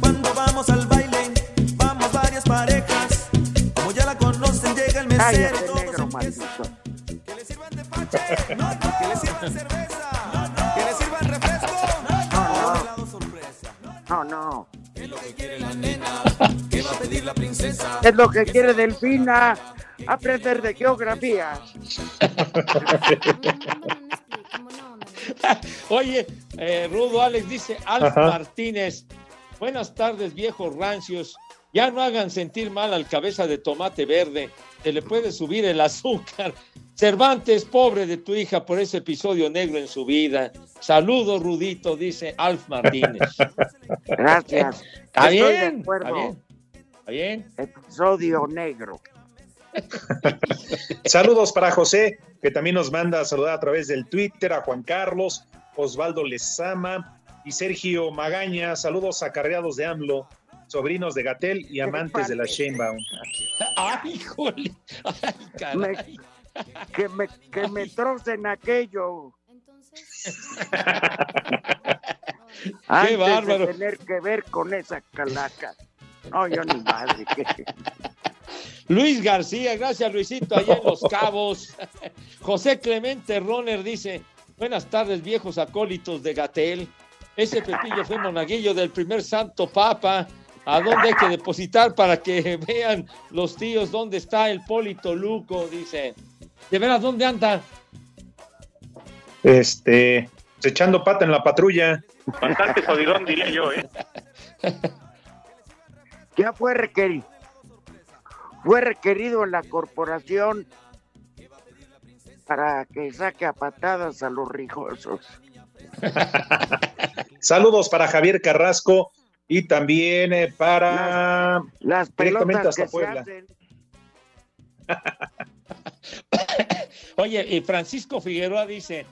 S46: Cuando vamos al baile, vamos varias parejas, como ya la conocen, llega el mesero,
S7: Cállate,
S46: todos
S7: negro
S46: empiezan. Que le sirvan de pache, no, no, que le sirvan cerveza, que le sirvan refresco, o helado sorpresa.
S7: No, no.
S46: ¿Qué es lo que quiere la nena? ¿Qué va a pedir la princesa?
S7: Es lo que quiere Delfina. Aprender de geografía.
S8: Oye, eh, Rudo Alex dice, Alf
S9: Ajá.
S8: Martínez, buenas tardes viejos rancios, ya no hagan sentir mal al cabeza de tomate verde, se le puede subir el azúcar. Cervantes, pobre de tu hija por ese episodio negro en su vida. Saludos, Rudito, dice Alf Martínez.
S7: Gracias.
S8: Está
S7: Estoy de
S8: bien,
S7: acuerdo.
S8: está bien. Está bien.
S7: Episodio negro.
S9: Saludos para José, que también nos manda a saludar a través del Twitter, a Juan Carlos, Osvaldo Lezama y Sergio Magaña. Saludos acarreados de AMLO, sobrinos de Gatel y amantes de la Sheinbaum.
S8: ¡Ay, híjole! ¡Ay, caray!
S7: Que me, que me trocen aquello. Antes de
S8: bárbaro!
S7: tener que ver con esa calaca. No, yo ni madre. que-
S8: Luis García, gracias Luisito, allá en Los Cabos. José Clemente Roner dice, buenas tardes viejos acólitos de Gatel. Ese Pepillo fue monaguillo del primer santo papa. ¿A dónde hay que depositar para que vean los tíos dónde está el Polito Luco? Dice. ¿De veras dónde anda?
S9: Este, pues, echando pata en la patrulla.
S47: Bastante jodidón, diría yo, ¿eh?
S7: Ya fue requerido. Fue requerido en la corporación para que saque a patadas a los rijosos.
S9: Saludos para Javier Carrasco y también eh, para
S7: Las
S9: directamente
S7: pelotas
S9: hasta
S7: que se
S9: Puebla.
S7: hacen.
S8: Oye, y Francisco Figueroa dice,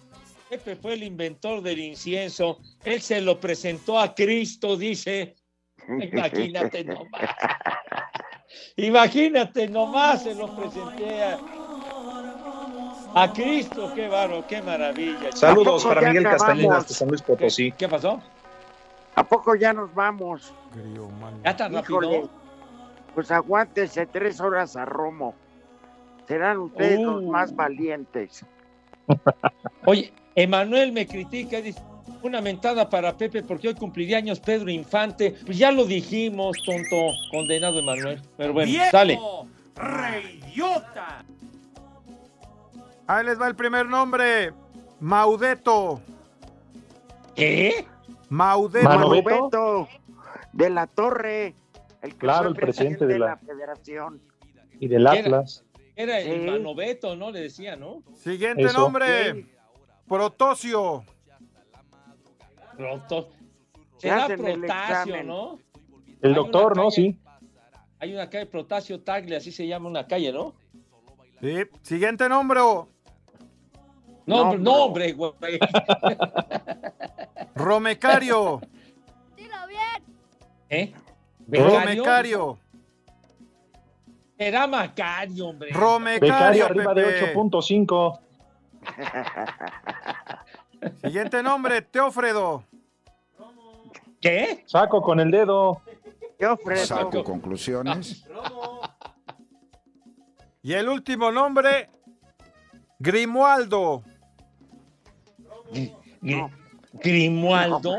S8: Pepe fue el inventor del incienso, él se lo presentó a Cristo, dice. Imagínate nomás. Imagínate nomás, se lo presenté a, a Cristo, qué baro, qué maravilla.
S9: Saludos
S7: ¿A poco
S9: para Miguel? Castañeda de San Luis Potosí.
S8: ¿Qué pasó?
S7: ¿A poco ya nos vamos?
S8: ¿Ya tan rápido?
S7: Pues aguántese tres horas a Romo. Serán ustedes los
S8: Uh.
S7: más valientes.
S8: Oye, Emanuel me critica, dice, una mentada para Pepe porque hoy cumpliría años Pedro Infante. Pues ya lo dijimos, tonto, condenado Emanuel. Pero bueno,
S43: ¡Viejo!
S8: sale.
S43: ¡Reyota! Ahí les va el primer nombre. Maudeto.
S8: ¿Qué?
S43: Maudeto.
S7: Manoveto de la Torre, el que
S9: Claro, el presidente de la-
S7: federación.
S9: Y del Atlas.
S8: Era el
S7: Sí.
S8: Manoveto, ¿no? Le decía, ¿no?
S43: Siguiente
S9: Eso.
S43: nombre. Protosio.
S7: Hacen el
S8: Protasio. ¿no?
S9: El doctor, ¿no? Sí.
S8: Hay una calle Protasio Tagle, así se llama una calle, ¿no?
S43: Sí. Siguiente nombre.
S8: No,
S7: No,
S8: no, hombre, güey.
S43: Romecario.
S8: ¿Eh? ¿Becario?
S43: Romecario.
S8: Era Macario, hombre.
S43: Romecario.
S9: Becario arriba de
S43: Pepe.
S9: 8.5.
S43: Siguiente nombre. Teófredo.
S8: ¿Qué?
S9: Saco con el dedo.
S7: Yo ofrezco.
S10: Saco conclusiones.
S43: Y el último nombre. Grimualdo.
S8: Gri- Grimualdo.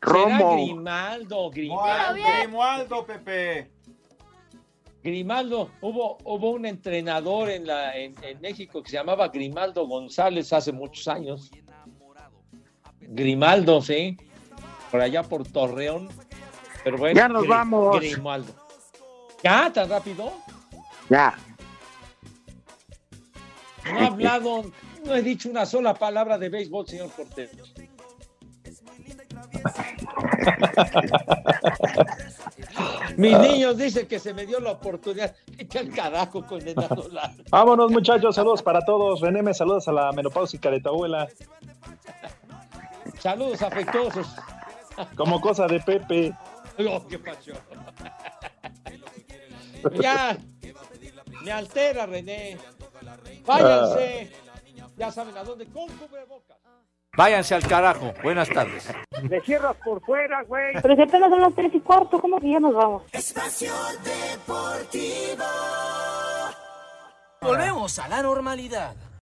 S7: Romo.
S8: Será Grimaldo, Grimaldo.
S43: Grimualdo, Pepe.
S8: Grimaldo, hubo, hubo un entrenador en, la, en, en México que se llamaba Grimaldo González hace muchos años. Grimaldo, sí. Por allá por Torreón. Pero bueno,
S7: Ya nos vamos.
S8: Grimaldo. ¿Ya? ¿Tan rápido?
S7: Ya.
S8: No he hablado, no he dicho una sola palabra de béisbol, señor Cortés. Mis niños dicen que se me dio la oportunidad. Vete al carajo con el.
S9: Vámonos, muchachos. Saludos para todos. René, me saludas a la menopáusica de tu abuela.
S8: Saludos afectuosos.
S9: Como cosa de Pepe.
S8: Oh, qué pasión. ya, me altera, René. Váyanse. Ya saben a dónde, con cubrebocas.
S44: Váyanse al carajo. Buenas tardes.
S10: Le cierras por fuera, güey.
S15: Pero si apenas son las tres y cuarto, ¿cómo que ya nos vamos?
S46: Espacio Deportivo.
S48: Volvemos a la normalidad.